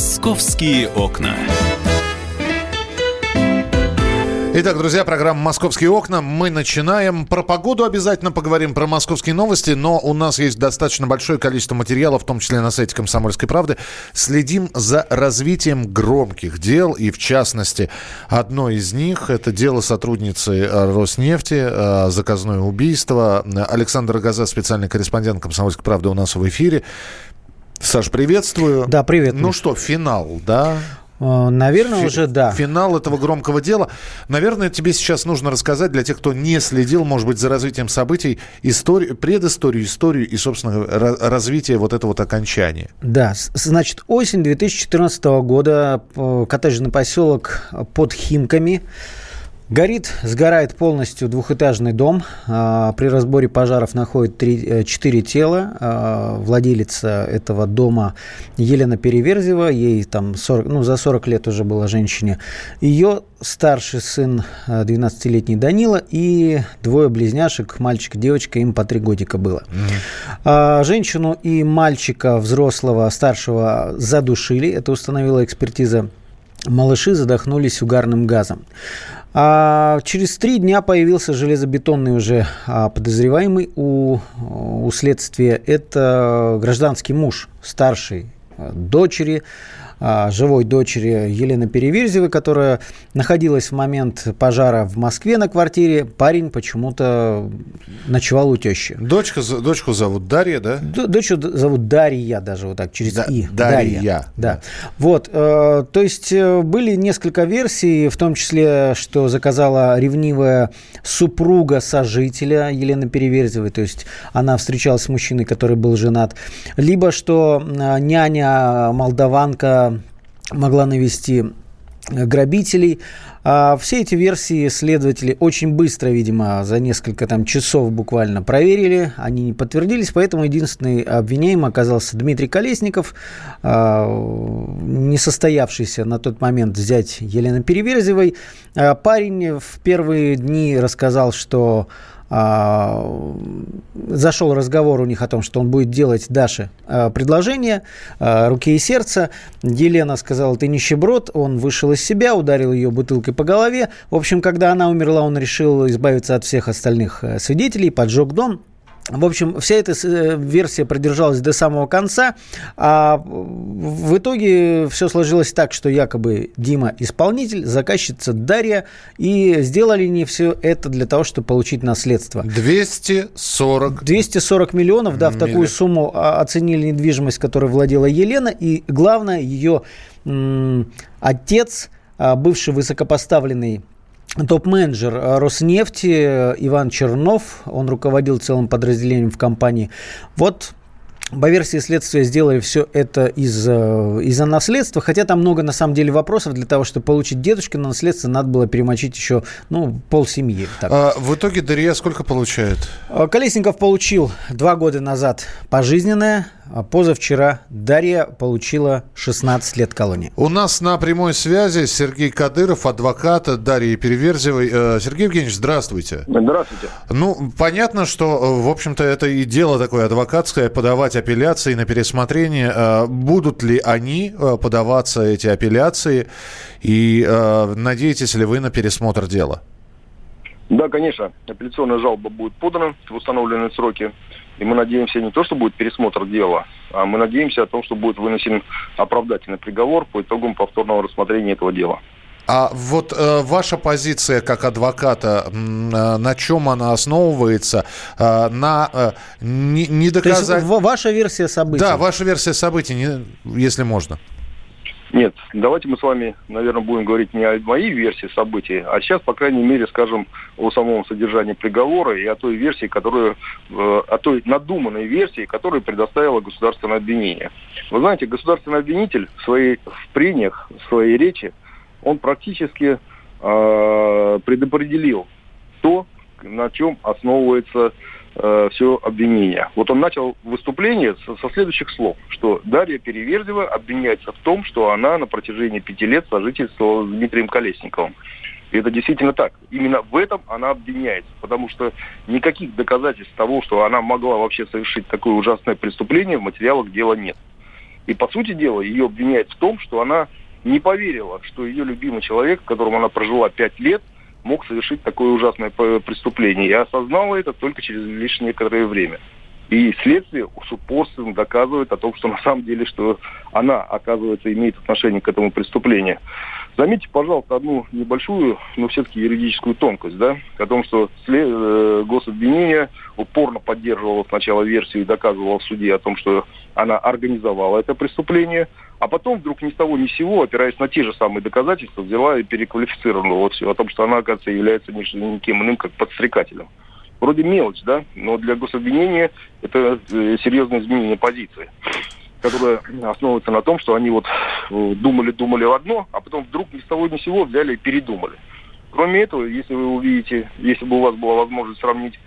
Московские окна. Итак, друзья, программа «Московские окна». Мы начинаем. Про погоду обязательно поговорим, про московские новости, но у нас есть достаточно большое количество материалов, в том числе на сайте «Комсомольской правды». Следим за развитием громких дел, и в частности, одно из них – это дело сотрудницы Роснефти, э, заказное убийство. Александр Газа, специальный корреспондент «Комсомольской правды» у нас в эфире. Саш, приветствую. Да, привет. Ну что, финал, да? Э, наверное, Фи- уже да. Финал этого громкого дела. Наверное, тебе сейчас нужно рассказать для тех, кто не следил, может быть, за развитием событий, историю, предысторию, историю и, собственно, развитие вот этого вот окончания. Да, значит, осень 2014 года, э, коттеджный поселок под Химками. Горит, сгорает полностью двухэтажный дом. А, при разборе пожаров находят три, 4 э, тела. А, владелица этого дома Елена Переверзева, ей там 40, ну, за 40 лет уже была женщине. Ее старший сын, 12-летний э, Данила, и двое близняшек, мальчик и девочка, им по три годика было. Mm-hmm. Женщину и мальчика взрослого, старшего задушили, это установила экспертиза. Малыши задохнулись угарным газом. А через три дня появился железобетонный уже а, подозреваемый у, у следствия. Это гражданский муж старшей а, дочери живой дочери Елены Переверзевой, которая находилась в момент пожара в Москве на квартире. Парень почему-то ночевал у тещи. Дочка, дочку зовут Дарья, да? Дочку зовут Дарья даже вот так, через да, «и». Дарья. Дарья. Да. Вот, э, то есть э, были несколько версий, в том числе, что заказала ревнивая супруга сожителя Елены Переверзевой, то есть она встречалась с мужчиной, который был женат, либо что э, няня молдаванка могла навести э, грабителей. А все эти версии следователи очень быстро, видимо, за несколько там часов буквально проверили, они не подтвердились, поэтому единственный обвиняемый оказался Дмитрий Колесников, а, не состоявшийся на тот момент взять Елены Переверзевой. А парень в первые дни рассказал, что зашел разговор у них о том, что он будет делать Даше а, предложение а, руки и сердца. Елена сказала, ты нищеброд. Он вышел из себя, ударил ее бутылкой по голове. В общем, когда она умерла, он решил избавиться от всех остальных э, свидетелей, поджег дом. В общем, вся эта э, версия продержалась до самого конца, а в итоге все сложилось так, что якобы Дима исполнитель, заказчица Дарья, и сделали они все это для того, чтобы получить наследство. 240... 240 миллионов, да, в такую сумму а, оценили недвижимость, которой владела Елена, и главное, ее м- отец, а, бывший высокопоставленный топ-менеджер э, Роснефти э, Иван Чернов, он руководил целым подразделением в компании. Вот по версии следствия сделали все это из, э, из-за наследства, хотя там много на самом деле вопросов. Для того, чтобы получить дедушки на наследство, надо было перемочить еще ну, пол семьи. А, в итоге Дарья сколько получает? Колесников получил два года назад пожизненное, а позавчера Дарья получила 16 лет колонии. У нас на прямой связи Сергей Кадыров, адвокат Дарьи Переверзевой. Э, Сергей Евгеньевич, здравствуйте. Здравствуйте. Ну, понятно, что, э, в общем-то, это и дело такое адвокатское, подавать апелляции на пересмотрение. Э, будут ли они подаваться, эти апелляции? И надеетесь ли вы на пересмотр дела? Да, конечно. Апелляционная жалоба будет подана в установленные сроки. И мы надеемся не то, что будет пересмотр дела, а мы надеемся о том, что будет вынесен оправдательный приговор по итогам повторного рассмотрения этого дела. А вот э, ваша позиция как адвоката, э, на чем она основывается? Э, на э, не, не доказать... То есть ваша версия событий? Да, ваша версия событий, не, если можно. Нет, давайте мы с вами, наверное, будем говорить не о моей версии событий, а сейчас, по крайней мере, скажем о самом содержании приговора и о той версии, которую, э, о той надуманной версии, которую предоставило государственное обвинение. Вы знаете, государственный обвинитель в своих в прениях, в своей речи, он практически э, предопределил то, на чем основывается э, все обвинение. Вот он начал выступление со, со следующих слов, что Дарья Переверзева обвиняется в том, что она на протяжении пяти лет сожительствовала с Дмитрием Колесниковым. И это действительно так. Именно в этом она обвиняется, потому что никаких доказательств того, что она могла вообще совершить такое ужасное преступление, в материалах дела нет. И, по сути дела, ее обвиняют в том, что она не поверила, что ее любимый человек, с которым она прожила пять лет, мог совершить такое ужасное преступление. И осознала это только через лишь некоторое время. И следствие с упорством доказывает о том, что на самом деле, что она, оказывается, имеет отношение к этому преступлению. Заметьте, пожалуйста, одну небольшую, но все-таки юридическую тонкость, да, о том, что. Э, гособвинение упорно поддерживало сначала версию и доказывало в суде о том, что она организовала это преступление, а потом вдруг ни с того ни с сего, опираясь на те же самые доказательства, взяла и переквалифицировала вот все о том, что она, оказывается, является никем иным, как подстрекателем. Вроде мелочь, да, но для гособвинения это э, серьезное изменение позиции которая основывается на том, что они вот думали-думали в одно, а потом вдруг ни с того ни с сего взяли и передумали. Кроме этого, если вы увидите, если бы у вас была возможность сравнить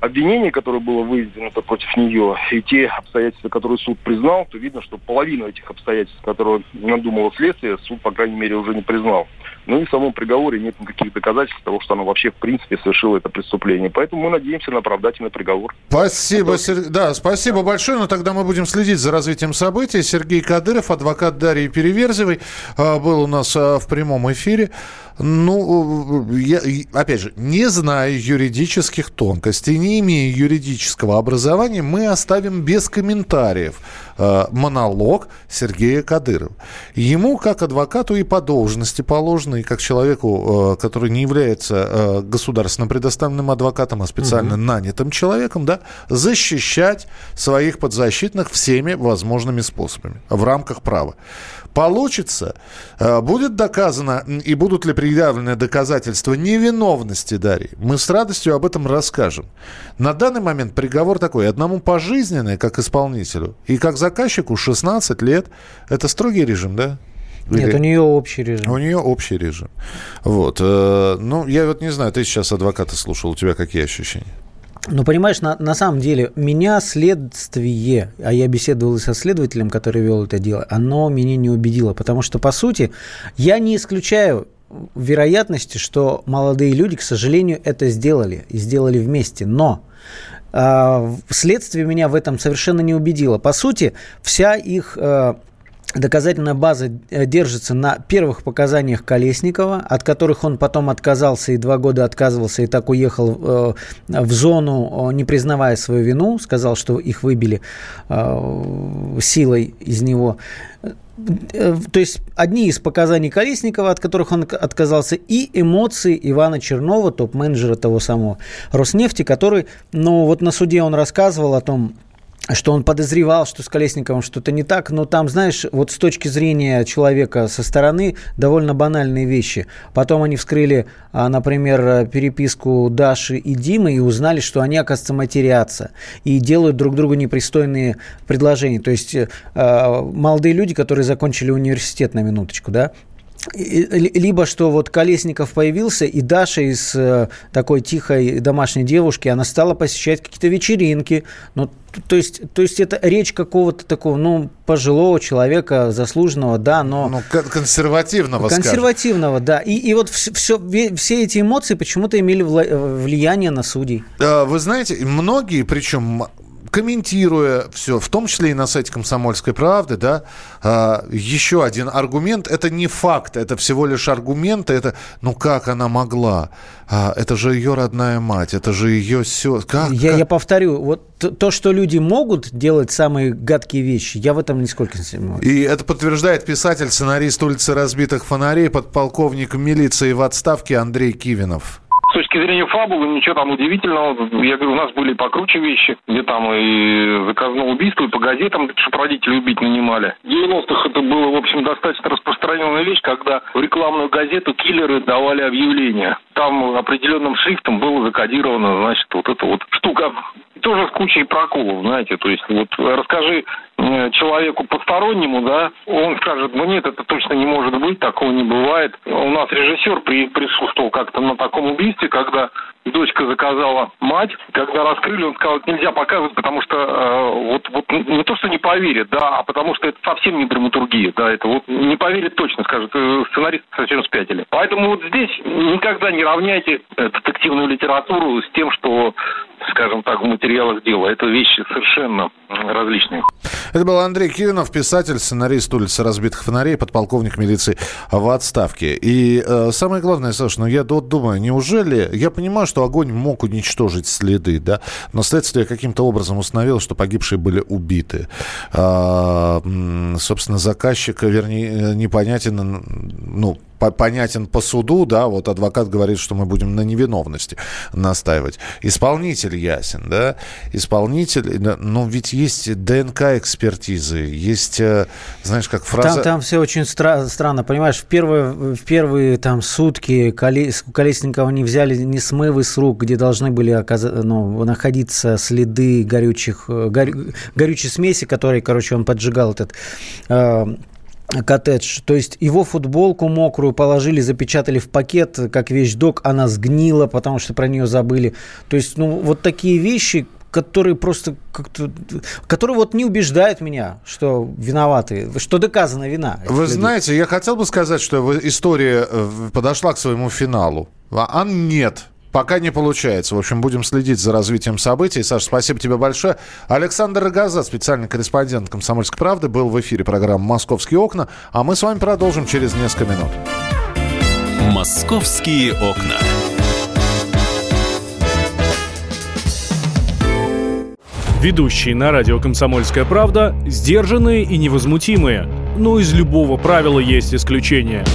обвинение, которое было выдвинуто против нее, и те обстоятельства, которые суд признал, то видно, что половину этих обстоятельств, которые надумало следствие, суд, по крайней мере, уже не признал. Ну и в самом приговоре нет никаких доказательств того, что она вообще в принципе совершила это преступление. Поэтому мы надеемся на оправдательный приговор. Спасибо, Сер... да, спасибо большое. Но тогда мы будем следить за развитием событий. Сергей Кадыров, адвокат Дарьи Переверзевой, а, был у нас а, в прямом эфире. Ну, я, опять же, не зная юридических тонкостей, не имея юридического образования, мы оставим без комментариев э, монолог Сергея Кадырова. Ему, как адвокату, и по должности положено, и как человеку, э, который не является э, государственно предоставленным адвокатом, а специально угу. нанятым человеком, да, защищать своих подзащитных всеми возможными способами в рамках права получится, э, будет доказано и будут ли предъявлены доказательства невиновности Дарьи, мы с радостью об этом расскажем. На данный момент приговор такой. Одному пожизненный, как исполнителю, и как заказчику 16 лет. Это строгий режим, да? Нет, Или... у нее общий режим. У нее общий режим. Вот. Э, ну, я вот не знаю, ты сейчас адвоката слушал, у тебя какие ощущения? Но понимаешь, на, на самом деле, меня следствие, а я беседовал со следователем, который вел это дело, оно меня не убедило, потому что, по сути, я не исключаю вероятности, что молодые люди, к сожалению, это сделали и сделали вместе. Но э, следствие меня в этом совершенно не убедило. По сути, вся их э, Доказательная база э, держится на первых показаниях Колесникова, от которых он потом отказался и два года отказывался, и так уехал э, в зону, не признавая свою вину, сказал, что их выбили э, силой из него. То есть одни из показаний Колесникова, от которых он отказался, и эмоции Ивана Чернова, топ-менеджера того самого Роснефти, который, ну вот на суде он рассказывал о том, что он подозревал, что с Колесниковым что-то не так, но там, знаешь, вот с точки зрения человека со стороны довольно банальные вещи. Потом они вскрыли, а, например, переписку Даши и Димы и узнали, что они, оказывается, матерятся и делают друг другу непристойные предложения. То есть э, молодые люди, которые закончили университет на минуточку, да, либо что вот Колесников появился, и Даша из э, такой тихой домашней девушки, она стала посещать какие-то вечеринки. Ну, то есть, то есть это речь какого-то такого, ну, пожилого человека, заслуженного, да, но... Ну, консервативного, Консервативного, скажем. да. И, и вот все, все, все эти эмоции почему-то имели влияние на судей. Вы знаете, многие, причем комментируя все, в том числе и на сайте «Комсомольской правды», да, а, еще один аргумент, это не факт, это всего лишь аргумент, это, ну как она могла, а, это же ее родная мать, это же ее все, как, я, как? я повторю, вот то, что люди могут делать самые гадкие вещи, я в этом нисколько не сомневаюсь. И это подтверждает писатель, сценарист «Улицы разбитых фонарей», подполковник милиции в отставке Андрей Кивинов точки зрения фабулы ничего там удивительного. Я говорю, у нас были покруче вещи, где там и заказное убийство, и по газетам, чтобы родители убить нанимали. В 90-х это было, в общем, достаточно распространенная вещь, когда в рекламную газету киллеры давали объявления. Там определенным шрифтом было закодировано, значит, вот эта вот штука тоже с кучей проколов, знаете, то есть вот расскажи человеку постороннему, да, он скажет, ну нет, это точно не может быть, такого не бывает. У нас режиссер при, присутствовал как-то на таком убийстве, когда дочка заказала мать. Когда раскрыли, он сказал, нельзя показывать, потому что э, вот, вот не то, что не поверит, да, а потому что это совсем не драматургия, да, это вот не поверит точно, скажет, э, сценарист совсем спятили. Поэтому вот здесь никогда не равняйте детективную литературу с тем, что скажем так, в материалах дела. Это вещи совершенно различные. Это был Андрей Кивинов, писатель, сценарист улицы разбитых фонарей, подполковник милиции в отставке. И э, самое главное, Саша, ну я вот думаю, неужели... Я понимаю, что огонь мог уничтожить следы, да, но следствие каким-то образом установило, что погибшие были убиты. А, собственно, заказчик, вернее, непонятен, ну, понятен по суду, да, вот адвокат говорит, что мы будем на невиновности настаивать. Исполнитель ясен, да, исполнитель, ну ведь есть ДНК-экспертизы, есть, э, знаешь, как фраза... Там, там все очень стра- странно, понимаешь, в первые, в первые там сутки Колес... Колесникова не взяли ни смывы с рук, где должны были оказ... ну, находиться следы горючих, э, горю... горючей смеси, которой, короче, он поджигал этот э, коттедж. То есть его футболку мокрую положили, запечатали в пакет, как вещдок, она сгнила, потому что про нее забыли. То есть, ну, вот такие вещи, которые просто как-то, которые вот не убеждают меня, что виноваты, что доказана вина. Вы людей. знаете, я хотел бы сказать, что история э, подошла к своему финалу. А нет, Пока не получается. В общем, будем следить за развитием событий. Саша, спасибо тебе большое. Александр Рогоза, специальный корреспондент «Комсомольской правды», был в эфире программы «Московские окна». А мы с вами продолжим через несколько минут. «Московские окна». Ведущие на радио «Комсомольская правда» сдержанные и невозмутимые. Но из любого правила есть исключение –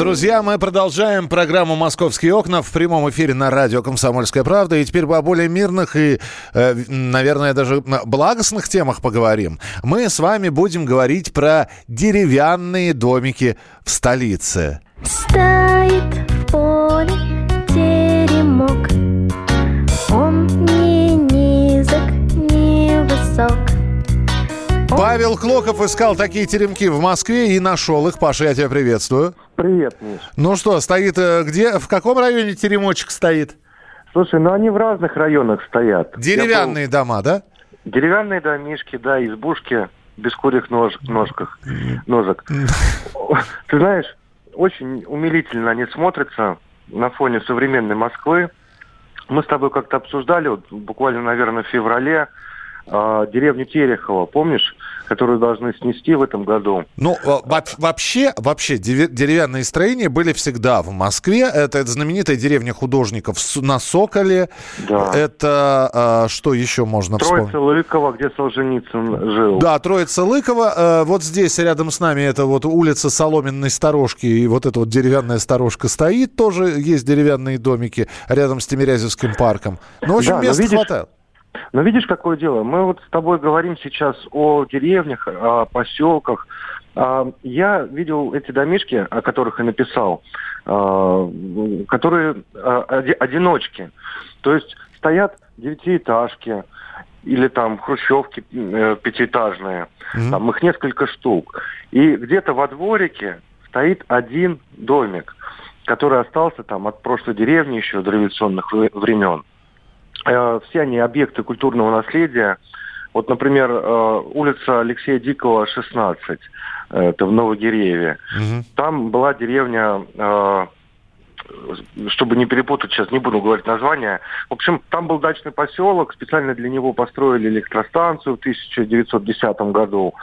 Друзья, мы продолжаем программу «Московские окна» в прямом эфире на радио «Комсомольская правда». И теперь о более мирных и, э, наверное, даже благостных темах поговорим. Мы с вами будем говорить про деревянные домики в столице. Стоит Павел Клоков искал такие теремки в Москве и нашел их. Паша, я тебя приветствую. Привет, Миш. Ну что, стоит э, где? В каком районе теремочек стоит? Слушай, ну они в разных районах стоят. Деревянные был... дома, да? Деревянные домишки, да, избушки без курьих нож... ножках, ножек. Ты знаешь, очень умилительно они смотрятся на фоне современной Москвы. Мы с тобой как-то обсуждали, вот, буквально, наверное, в феврале, э, деревню Терехова, помнишь, которую должны снести в этом году. Ну, вообще, вообще деревянные строения были всегда в Москве. Это, это знаменитая деревня художников на Соколе. Да. Это а, что еще можно Троица вспомнить? Троица Лыкова, где Солженицын жил. Да, Троица Лыкова. А, вот здесь рядом с нами это вот улица Соломенной Сторожки. И вот эта вот деревянная сторожка стоит. Тоже есть деревянные домики рядом с Тимирязевским парком. Ну, в общем, да, места видишь, хватает. Но видишь, какое дело? Мы вот с тобой говорим сейчас о деревнях, о поселках. А, я видел эти домишки, о которых я написал, а, которые а, одиночки. То есть стоят девятиэтажки или там хрущевки э, пятиэтажные. Mm-hmm. Там их несколько штук. И где-то во дворике стоит один домик, который остался там от прошлой деревни еще до революционных времен. Э, все они объекты культурного наследия. Вот, например, э, улица Алексея Дикого, 16, э, это в Новогирееве. Угу. Там была деревня, чтобы не перепутать, сейчас не буду говорить название. В общем, там был дачный поселок, специально для него построили электростанцию в 1910 году,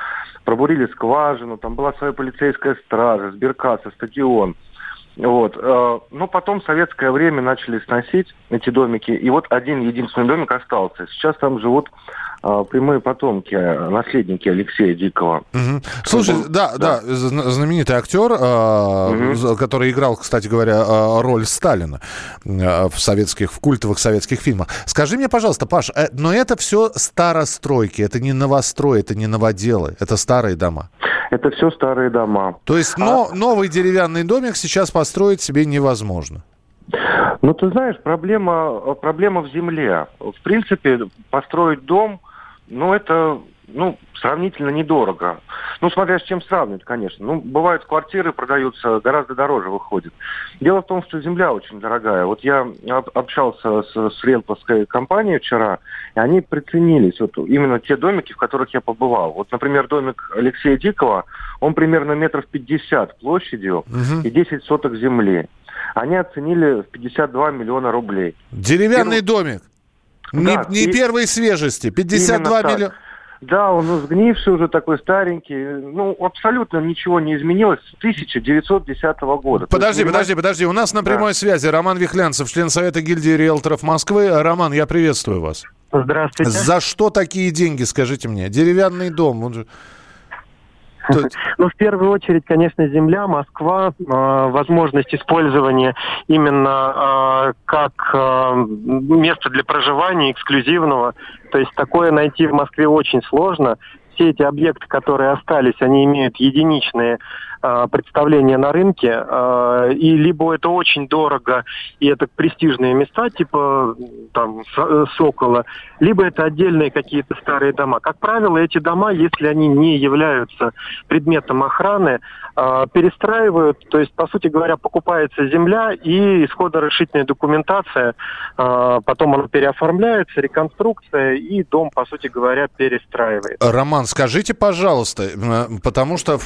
пробурили скважину, там была своя полицейская стража, сберкасса, стадион. Вот. Э, ну, потом в советское время начали сносить эти домики, и вот один единственный домик остался. Сейчас там живут а, прямые потомки, наследники Алексея Дикого. Угу. Слушай, да, да, да, знаменитый актер, угу. который играл, кстати говоря, роль Сталина в советских, в культовых советских фильмах. Скажи мне, пожалуйста, Паш, э, но это все старостройки, это не новострой, это не новоделы, это старые дома. Это все старые дома. То есть а... но, новый деревянный домик сейчас построить себе невозможно? Ну, ты знаешь, проблема, проблема в земле. В принципе, построить дом, ну, это ну, сравнительно недорого. Ну, смотря с чем сравнивать, конечно. Ну, бывают квартиры, продаются, гораздо дороже выходят. Дело в том, что земля очень дорогая. Вот я общался с, с риэлторской компанией вчера, и они приценились. Вот именно те домики, в которых я побывал. Вот, например, домик Алексея Дикова, он примерно метров пятьдесят площадью угу. и 10 соток земли. Они оценили в 52 миллиона рублей. Деревянный Первый... домик? Да, не, не и... первой свежести. 52 миллиона. Да, он сгнивший уже такой старенький. Ну, абсолютно ничего не изменилось с 1910 года. Подожди, есть, подожди, подожди. У нас на прямой да. связи Роман Вихлянцев, член Совета гильдии риэлторов Москвы. Роман, я приветствую вас. Здравствуйте. За что такие деньги, скажите мне? Деревянный дом, он же... Ну, в первую очередь, конечно, земля, Москва, э, возможность использования именно э, как э, место для проживания эксклюзивного. То есть такое найти в Москве очень сложно. Все эти объекты, которые остались, они имеют единичные э, представления на рынке, э, и либо это очень дорого, и это престижные места, типа там Сокола, либо это отдельные какие-то старые дома. Как правило, эти дома, если они не являются предметом охраны, э, перестраивают, то есть, по сути говоря, покупается земля и исходно-решительная документация, потом она переоформляется, реконструкция, и дом, по сути говоря, перестраивается. Роман, скажите, пожалуйста, потому что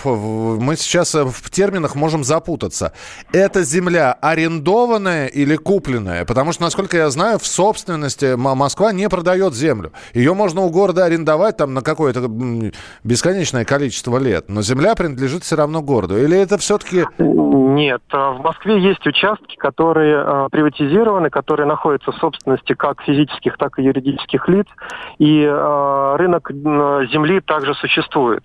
мы сейчас сейчас в терминах можем запутаться. Это земля арендованная или купленная? Потому что, насколько я знаю, в собственности Москва не продает землю. Ее можно у города арендовать там на какое-то бесконечное количество лет. Но земля принадлежит все равно городу. Или это все-таки... Нет. А в Москве есть участки, которые э, приватизированы, которые находятся в собственности как физических, так и юридических лиц. И э, рынок земли также существует.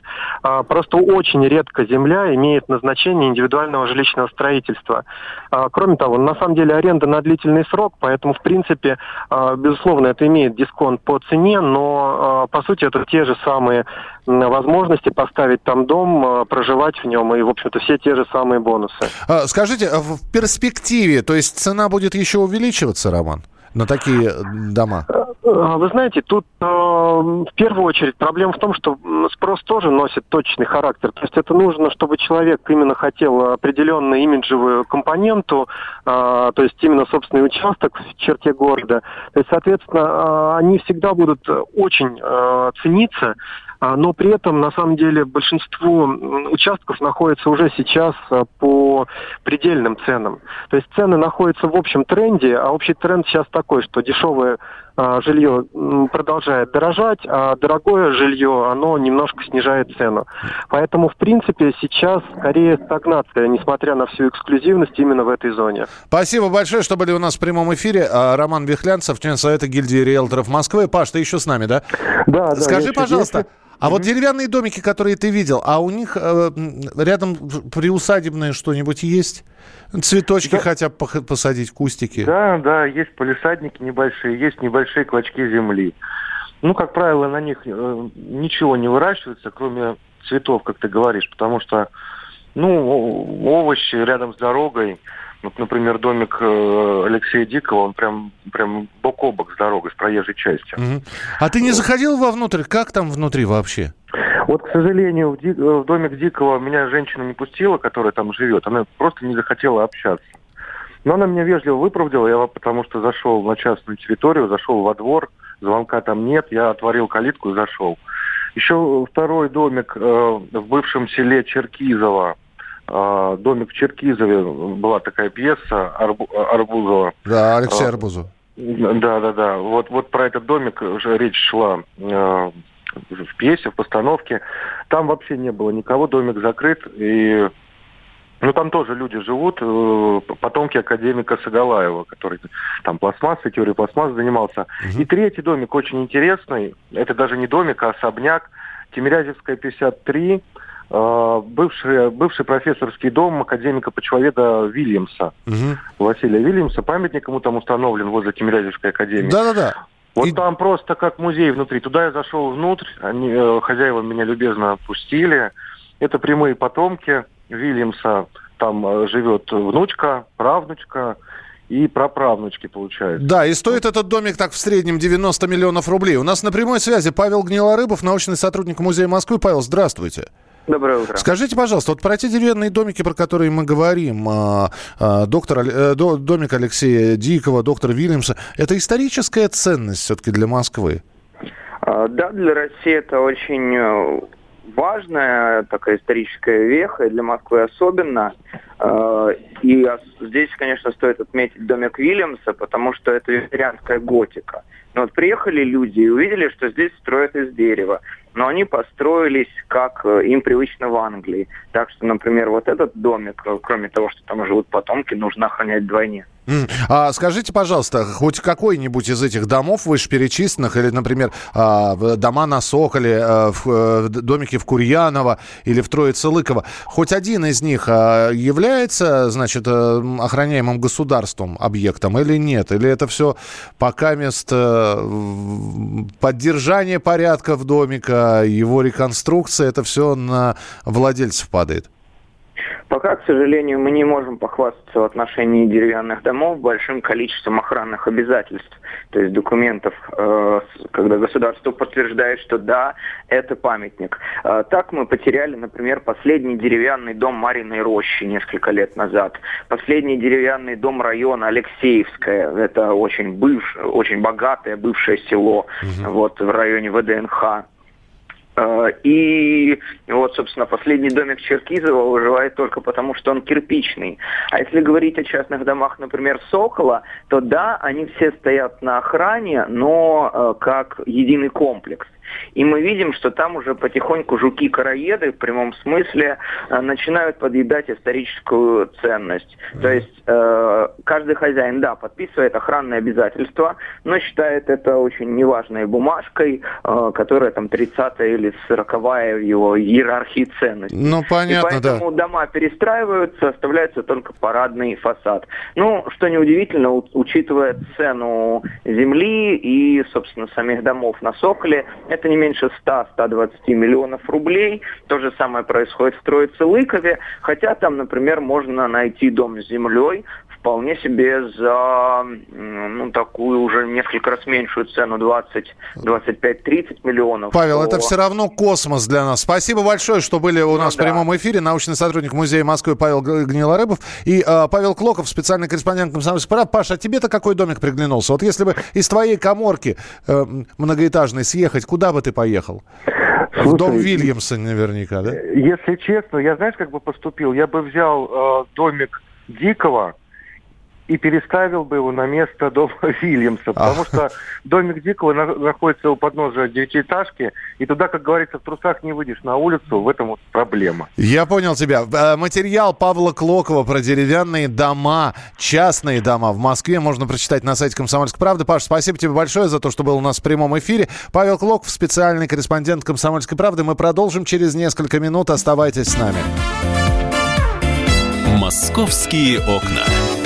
Просто очень редко земля имеет назначение индивидуального жилищного строительства. А, кроме того, на самом деле аренда на длительный срок, поэтому, в принципе, а, безусловно, это имеет дисконт по цене, но, а, по сути, это те же самые возможности поставить там дом, проживать в нем и, в общем-то, все те же самые бонусы. Скажите, в перспективе, то есть цена будет еще увеличиваться, Роман? на такие дома? А, вы знаете, тут э, в первую очередь проблема в том, что спрос тоже носит точный характер. То есть это нужно, чтобы человек именно хотел определенную имиджевую компоненту, э, то есть именно собственный участок в черте города. То есть, соответственно, э, они всегда будут очень э, цениться. А, но при этом, на самом деле, большинство участков находится уже сейчас а, по предельным ценам. То есть цены находятся в общем тренде, а общий тренд сейчас такой, что дешевое а, жилье продолжает дорожать, а дорогое жилье, оно немножко снижает цену. Поэтому, в принципе, сейчас скорее стагнация, несмотря на всю эксклюзивность именно в этой зоне. Спасибо большое, что были у нас в прямом эфире. Роман Бехлянцев, член Совета гильдии риэлторов Москвы. Паш, ты еще с нами, да? Да, да. Скажи, пожалуйста, если... А mm-hmm. вот деревянные домики, которые ты видел, а у них э, рядом приусадебное что-нибудь есть? Цветочки да. хотя бы посадить, кустики? Да, да, есть полисадники небольшие, есть небольшие клочки земли. Ну, как правило, на них э, ничего не выращивается, кроме цветов, как ты говоришь, потому что, ну, овощи рядом с дорогой, вот, например, домик э, Алексея Дикого, он прям, прям бок о бок с дорогой, с проезжей частью. Угу. А ты не вот. заходил вовнутрь? Как там внутри вообще? Вот, к сожалению, в, Ди... в домик Дикого меня женщина не пустила, которая там живет. Она просто не захотела общаться. Но она меня вежливо выправдила, я потому что зашел на частную территорию, зашел во двор, звонка там нет, я отворил калитку и зашел. Еще второй домик э, в бывшем селе Черкизово, «Домик в Черкизове» была такая пьеса Арбу, Арбузова. Да, Алексей а, Арбузов. Да, да, да. Вот, вот про этот домик уже речь шла э, в пьесе, в постановке. Там вообще не было никого, домик закрыт. И ну, там тоже люди живут, э, потомки академика Сагалаева, который там пластмассой, теорией пластмасс занимался. Угу. И третий домик очень интересный. Это даже не домик, а особняк. Тимирязевская, 53. Э, бывший, бывший профессорский дом академика почвоведа Вильямса, угу. Василия Вильямса. Памятник ему там установлен возле Тимирязевской академии. Да-да-да. Вот и... там просто как музей внутри. Туда я зашел внутрь, они, э, хозяева меня любезно пустили. Это прямые потомки Вильямса. Там э, живет внучка, правнучка. и праправнучки, получается. Да, и стоит этот домик так в среднем 90 миллионов рублей. У нас на прямой связи Павел Гнилорыбов, научный сотрудник Музея Москвы. Павел, здравствуйте. Доброе утро. Скажите, пожалуйста, вот про те деревянные домики, про которые мы говорим, а, а, доктор, э, домик Алексея Дикого, доктора Вильямса, это историческая ценность все-таки для Москвы? А, да, для России это очень э, важная такая историческая веха, и для Москвы особенно. И здесь, конечно, стоит отметить домик Вильямса, потому что это викторианская готика. Но вот приехали люди и увидели, что здесь строят из дерева но они построились, как э, им привычно в Англии. Так что, например, вот этот домик, э, кроме того, что там живут потомки, нужно охранять вдвойне. А скажите, пожалуйста, хоть какой-нибудь из этих домов вышеперечисленных, или, например, а, дома на Соколе, а, в домике в Курьяново или в Троице-Лыково, хоть один из них а, является, значит, э, охраняемым государством объектом или нет? Или это все пока место поддержания порядка в домика, его реконструкция, это все на владельцев падает? Пока, к сожалению, мы не можем похвастаться в отношении деревянных домов большим количеством охранных обязательств, то есть документов, э, когда государство подтверждает, что да, это памятник. Э, так мы потеряли, например, последний деревянный дом Мариной Рощи несколько лет назад, последний деревянный дом района Алексеевское, это очень бывшее, очень богатое бывшее село, угу. вот в районе ВДНХ. Э, и вот, собственно, последний домик Черкизова выживает только потому, что он кирпичный. А если говорить о частных домах, например, Сокола, то да, они все стоят на охране, но э, как единый комплекс. И мы видим, что там уже потихоньку жуки-караеды в прямом смысле э, начинают подъедать историческую ценность. То есть э, каждый хозяин, да, подписывает охранные обязательства, но считает это очень неважной бумажкой, э, которая там 30-я или 40-я в его иерархии ценностей. Ну, понятно, и поэтому да. дома перестраиваются, оставляется только парадный фасад. Ну, что неудивительно, учитывая цену земли и, собственно, самих домов на Соколе, это не меньше 100-120 миллионов рублей. То же самое происходит в Троице-Лыкове, хотя там, например, можно найти дом с землей вполне себе за ну, такую уже несколько раз меньшую цену 20, 25-30 миллионов. Павел, то... это все равно космос для нас. Спасибо большое, что были у ну, нас да. в прямом эфире. Научный сотрудник Музея Москвы Павел Гнилорыбов и э, Павел Клоков, специальный корреспондент «Комсомольской правды». Паша, а тебе-то какой домик приглянулся? Вот если бы из твоей коморки э, многоэтажной съехать, куда бы ты поехал? Слушай, в дом Вильямса наверняка, да? Если честно, я знаешь, как бы поступил? Я бы взял э, домик Дикого, и переставил бы его на место дома Вильямса, потому что домик Дикого находится у подножия девятиэтажки, и туда, как говорится, в трусах не выйдешь на улицу, в этом вот проблема. Я понял тебя. Э, материал Павла Клокова про деревянные дома, частные дома в Москве можно прочитать на сайте «Комсомольской правды». Паш, спасибо тебе большое за то, что был у нас в прямом эфире. Павел Клоков, специальный корреспондент «Комсомольской правды». Мы продолжим через несколько минут. Оставайтесь с нами. «Московские окна».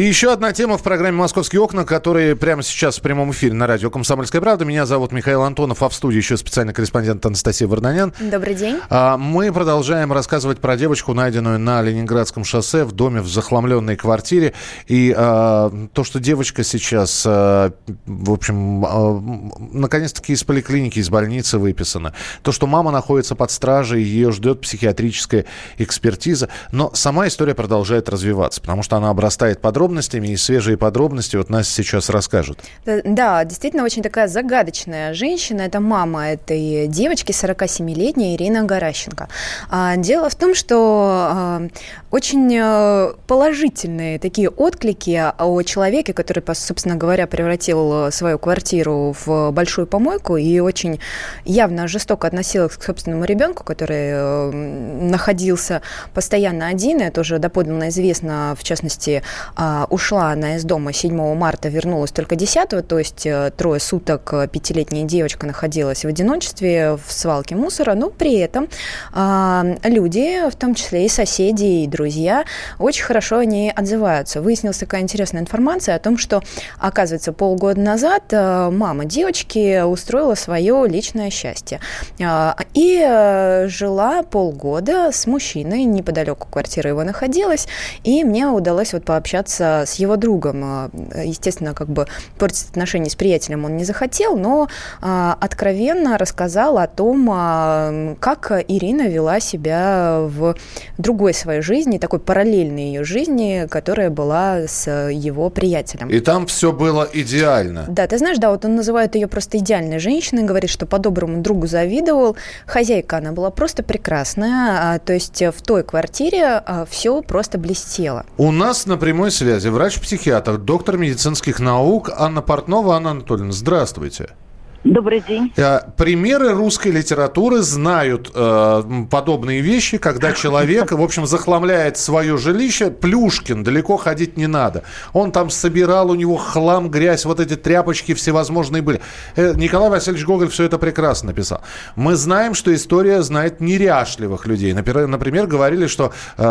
И еще одна тема в программе «Московские окна», которые прямо сейчас в прямом эфире на радио «Комсомольская правда». Меня зовут Михаил Антонов, а в студии еще специальный корреспондент Анастасия Варданян. Добрый день. А, мы продолжаем рассказывать про девочку, найденную на Ленинградском шоссе в доме в захламленной квартире. И а, то, что девочка сейчас, а, в общем, наконец-таки из поликлиники, из больницы выписана. То, что мама находится под стражей, ее ждет психиатрическая экспертиза. Но сама история продолжает развиваться, потому что она обрастает подробностями подробностями, и свежие подробности вот нас сейчас расскажут. Э, да, действительно очень такая загадочная женщина. Это мама этой девочки, 47-летняя Ирина Горащенко. А, дело в том, что а, очень э, положительные такие отклики о человеке, который, собственно говоря, превратил свою квартиру в большую помойку и очень явно жестоко относилась к собственному ребенку, который э, находился постоянно один. Это уже доподлинно известно, в частности, а, ушла она из дома 7 марта, вернулась только 10, то есть э, трое суток пятилетняя девочка находилась в одиночестве в свалке мусора, но при этом а, люди, в том числе и соседи, и друзья, очень хорошо они отзываются. Выяснилась такая интересная информация о том, что, оказывается, полгода назад э, мама девочки устроила свое личное счастье. А, и э, жила полгода с мужчиной, неподалеку квартира его находилась, и мне удалось вот пообщаться с его другом. А, естественно, как бы портить отношения с приятелем он не захотел, но а, откровенно рассказал о том, как Ирина вела себя в другой своей жизни, такой параллельной ее жизни, которая была с его приятелем. И там все было идеально. Да, ты знаешь, да, вот он называет ее просто идеальной женщиной, говорит, что по-доброму другу завидовал. Хозяйка она была просто прекрасная, а, то есть в той квартире а, все просто блестело. У нас на прямой связи врач-психиатр, доктор медицинских наук Анна Портнова. Анна Анатольевна, здравствуйте. Добрый день. Э, примеры русской литературы знают э, подобные вещи, когда человек, в общем, захламляет свое жилище. Плюшкин, далеко ходить не надо. Он там собирал, у него хлам, грязь, вот эти тряпочки всевозможные были. Э, Николай Васильевич Гоголь все это прекрасно написал. Мы знаем, что история знает неряшливых людей. Например, например говорили, что э,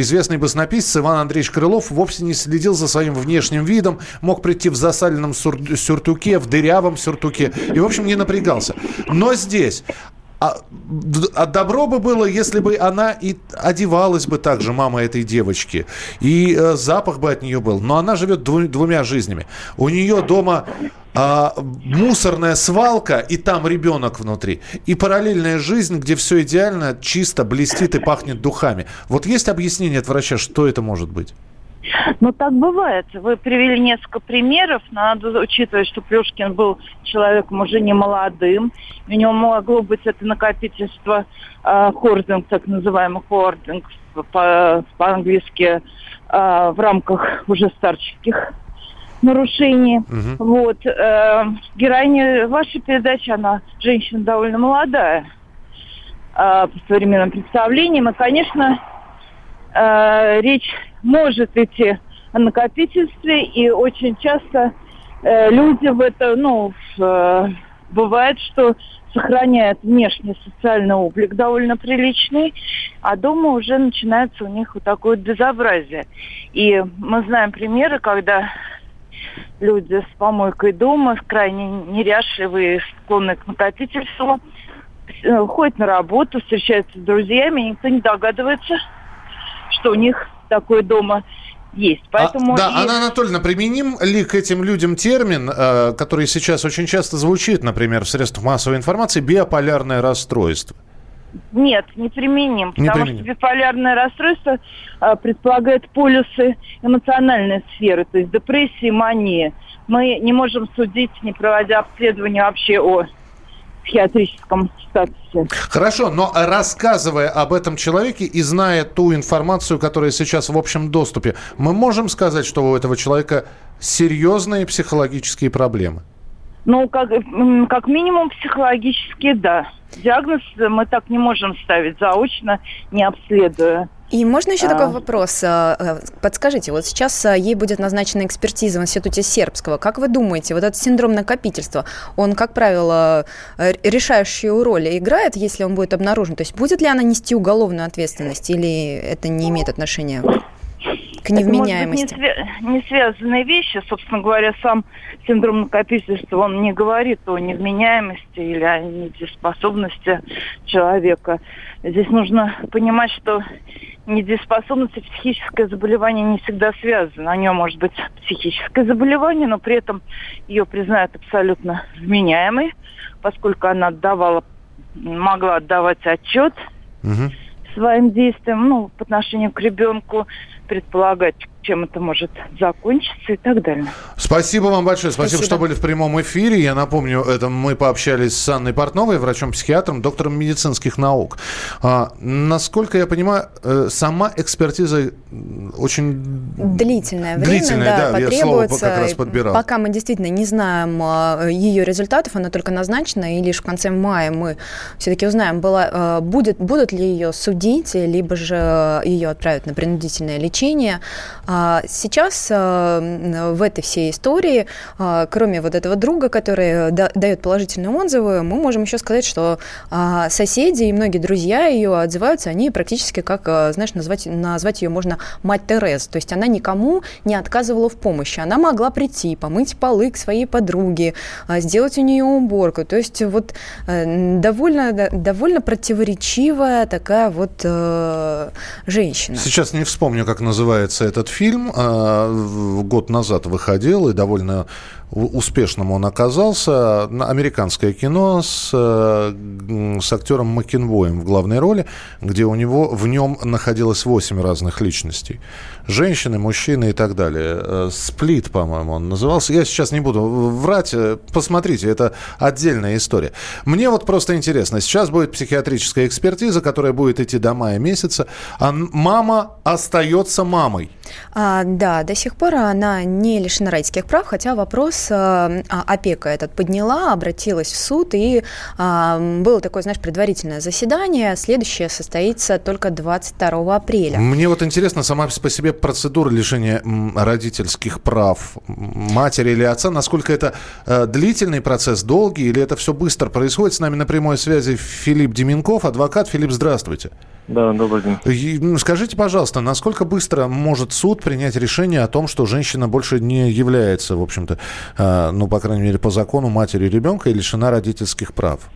известный баснописец Иван Андреевич Крылов вовсе не следил за своим внешним видом, мог прийти в засаленном сюртуке, в дырявом сюртуке и, в общем, не напрягался. Но здесь а, а добро бы было, если бы она и одевалась бы так же, мама этой девочки, и э, запах бы от нее был. Но она живет дву, двумя жизнями. У нее дома а, мусорная свалка, и там ребенок внутри. И параллельная жизнь, где все идеально, чисто, блестит и пахнет духами. Вот есть объяснение от врача, что это может быть? Ну, так бывает. Вы привели несколько примеров. Надо учитывать, что Плюшкин был человеком уже не молодым. У него могло быть это накопительство э, хординг, так называемый хординг по- по-английски, э, в рамках уже старческих нарушений. Угу. Вот. Э, героиня вашей передачи, она женщина довольно молодая э, по современным представлениям. И, конечно, э, речь может идти о накопительстве, и очень часто э, люди в это, ну, э, бывает, что сохраняют внешний социальный облик довольно приличный, а дома уже начинается у них вот такое безобразие. И мы знаем примеры, когда люди с помойкой дома, крайне неряшливые, склонны к накопительству, э, ходят на работу, встречаются с друзьями, и никто не догадывается, что у них такое дома есть. А, Поэтому а, да, и... Анна Анатольевна, применим ли к этим людям термин, э, который сейчас очень часто звучит, например, в средствах массовой информации, биополярное расстройство? Нет, не применим, не потому применим. что биполярное расстройство э, предполагает полюсы эмоциональной сферы, то есть депрессии, мании. Мы не можем судить, не проводя обследование вообще о психиатрическом статусе. Хорошо, но рассказывая об этом человеке и зная ту информацию, которая сейчас в общем доступе, мы можем сказать, что у этого человека серьезные психологические проблемы? Ну, как, как минимум психологически, да. Диагноз мы так не можем ставить заочно, не обследуя. И можно еще а... такой вопрос? А, э, подскажите, вот сейчас а, ей будет назначена экспертиза в Институте Сербского. Как вы думаете, вот этот синдром накопительства, он, как правило, э, решающую роль играет, если он будет обнаружен? То есть будет ли она нести уголовную ответственность или это не имеет отношения? К невменяемости. Это, может быть, не, свя- не связанные вещи. Собственно говоря, сам синдром накопительства, он не говорит о невменяемости или о недееспособности человека. Здесь нужно понимать, что недееспособность и психическое заболевание не всегда связаны. У нее может быть психическое заболевание, но при этом ее признают абсолютно вменяемой, поскольку она отдавала, могла отдавать отчет угу. своим действиям, ну, по отношению к ребенку, предполагать чем это может закончиться и так далее. Спасибо вам большое. Спасибо, Спасибо, что были в прямом эфире. Я напомню, это мы пообщались с Анной Портновой, врачом-психиатром, доктором медицинских наук. А, насколько я понимаю, э, сама экспертиза очень... Длительное время, длительное, да, да потребуется. Я как раз подбирал. Пока мы действительно не знаем а, ее результатов, она только назначена, и лишь в конце мая мы все-таки узнаем, была, а, будет, будут ли ее судить, либо же ее отправят на принудительное лечение. А сейчас э, в этой всей истории, э, кроме вот этого друга, который дает положительные отзывы, мы можем еще сказать, что а, соседи и многие друзья ее отзываются, они практически как, э, знаешь, назвать, назвать ее можно мать Терез. То есть она никому не отказывала в помощи. Она могла прийти, помыть полы к своей подруге, сделать у нее уборку. То есть вот довольно, довольно противоречивая такая вот э, женщина. Сейчас не вспомню, как называется этот фильм фильм э, год назад выходил и довольно успешным он оказался. Американское кино с, э, с актером Макинбоем в главной роли, где у него в нем находилось 8 разных личностей. Женщины, мужчины и так далее. Э, Сплит, по-моему, он назывался. Я сейчас не буду врать. Э, посмотрите, это отдельная история. Мне вот просто интересно. Сейчас будет психиатрическая экспертиза, которая будет идти до мая месяца. А мама остается мамой. А, да, до сих пор она не лишена родительских прав, хотя вопрос Э, а, опека этот подняла, обратилась в суд, и а, было такое, знаешь, предварительное заседание. Следующее состоится только 22 апреля. Мне вот интересно сама по себе процедура лишения родительских прав матери или отца, насколько это э, длительный процесс, долгий, или это все быстро происходит. С нами на прямой связи Филипп Деменков, адвокат. Филипп, здравствуйте. Да, добрый день. Скажите, пожалуйста, насколько быстро может суд принять решение о том, что женщина больше не является, в общем-то, э, ну, по крайней мере, по закону матерью ребенка и лишена родительских прав?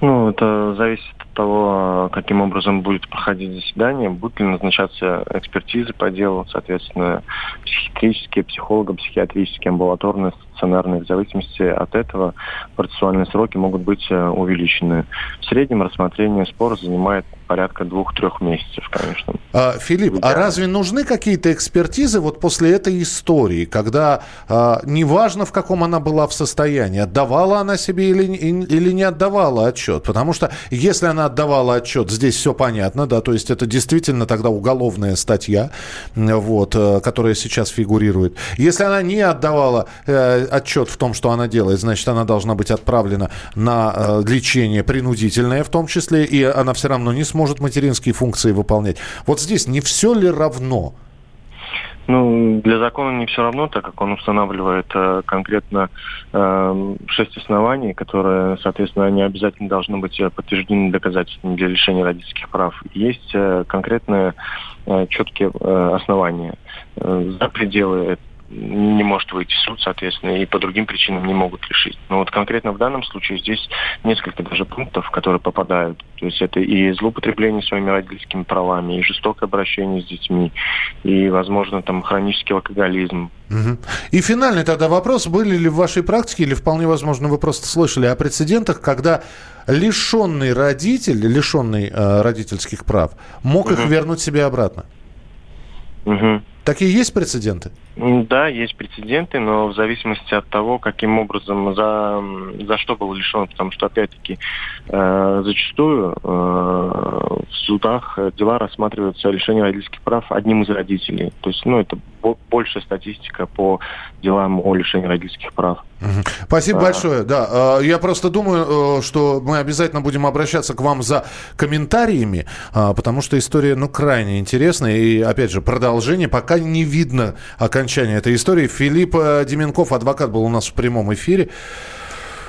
Ну, это зависит от того, каким образом будет проходить заседание, будут ли назначаться экспертизы по делу, соответственно, психиатрические, психолого-психиатрические, амбулаторные, стационарные. В зависимости от этого процессуальные сроки могут быть э, увеличены. В среднем рассмотрение спора занимает порядка двух-трех месяцев, конечно. А, Филипп, а разве нужны какие-то экспертизы вот после этой истории, когда а, неважно, в каком она была в состоянии, отдавала она себе или, или не отдавала отчет? Потому что если она отдавала отчет, здесь все понятно, да, то есть это действительно тогда уголовная статья, вот, э, которая сейчас фигурирует. Если она не отдавала э, отчет в том, что она делает, значит, она должна быть отправлена на э, лечение принудительное в том числе, и она все равно не сможет может материнские функции выполнять. Вот здесь не все ли равно? Ну, для закона не все равно, так как он устанавливает э, конкретно э, шесть оснований, которые, соответственно, они обязательно должны быть подтверждены доказательствами для лишения родительских прав. Есть э, конкретные э, четкие э, основания. Э, за пределы не может выйти в суд, соответственно, и по другим причинам не могут решить. Но вот конкретно в данном случае здесь несколько даже пунктов, которые попадают. То есть это и злоупотребление своими родительскими правами, и жестокое обращение с детьми, и, возможно, там хронический алкоголизм. Угу. И финальный тогда вопрос. Были ли в вашей практике, или вполне возможно вы просто слышали о прецедентах, когда лишенный родитель, лишенный э, родительских прав, мог угу. их вернуть себе обратно? Угу. Такие есть прецеденты? Да, есть прецеденты, но в зависимости от того, каким образом, за, за что был лишен, потому что, опять-таки, э, зачастую э, в судах дела рассматриваются лишение родительских прав одним из родителей. То есть, ну, это большая статистика по делам о лишении родительских прав. Спасибо а... большое. Да, э, я просто думаю, э, что мы обязательно будем обращаться к вам за комментариями, э, потому что история, ну, крайне интересная. И, опять же, продолжение пока не видно окончания этой истории. Филипп Деменков, адвокат, был у нас в прямом эфире.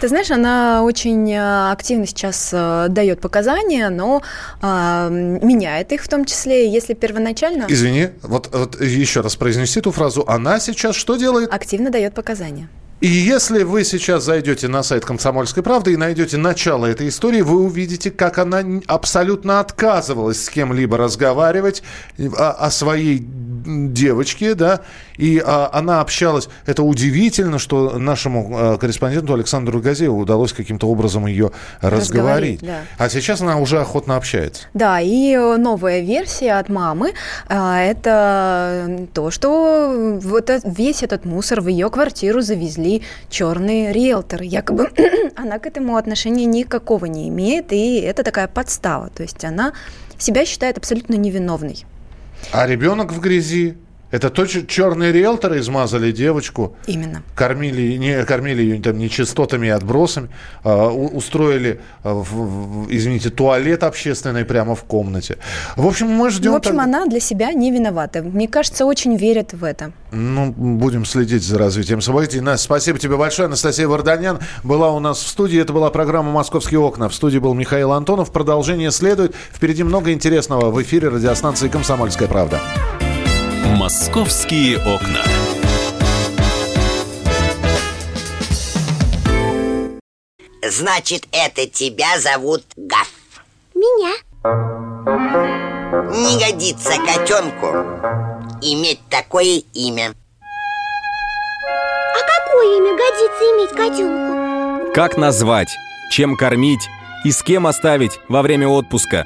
Ты знаешь, она очень активно сейчас дает показания, но э, меняет их в том числе, если первоначально... Извини, вот, вот еще раз произнести эту фразу. Она сейчас что делает? Активно дает показания. И если вы сейчас зайдете на сайт «Комсомольской правды» и найдете начало этой истории, вы увидите, как она абсолютно отказывалась с кем-либо разговаривать о, о своей девочке, да, и а, она общалась. Это удивительно, что нашему а, корреспонденту Александру Газееву удалось каким-то образом ее разговорить. разговорить да. А сейчас она уже охотно общается. Да, и новая версия от мамы а, это то, что вот весь этот мусор в ее квартиру завезли черные риэлторы. Якобы она к этому отношения никакого не имеет, и это такая подстава. То есть она себя считает абсолютно невиновной. А ребенок в грязи? Это то, черные риэлторы измазали девочку. Именно. Кормили, не, кормили ее там нечистотами и отбросами. Э, устроили, э, в, в, извините, туалет общественный прямо в комнате. В общем, мы ждем... В общем, так... она для себя не виновата. Мне кажется, очень верят в это. Ну, будем следить за развитием событий. Настя, спасибо тебе большое. Анастасия Варданян была у нас в студии. Это была программа «Московские окна». В студии был Михаил Антонов. Продолжение следует. Впереди много интересного в эфире радиостанции «Комсомольская правда». «Московские окна». Значит, это тебя зовут Гав. Меня. Не годится котенку иметь такое имя. А какое имя годится иметь котенку? Как назвать, чем кормить и с кем оставить во время отпуска?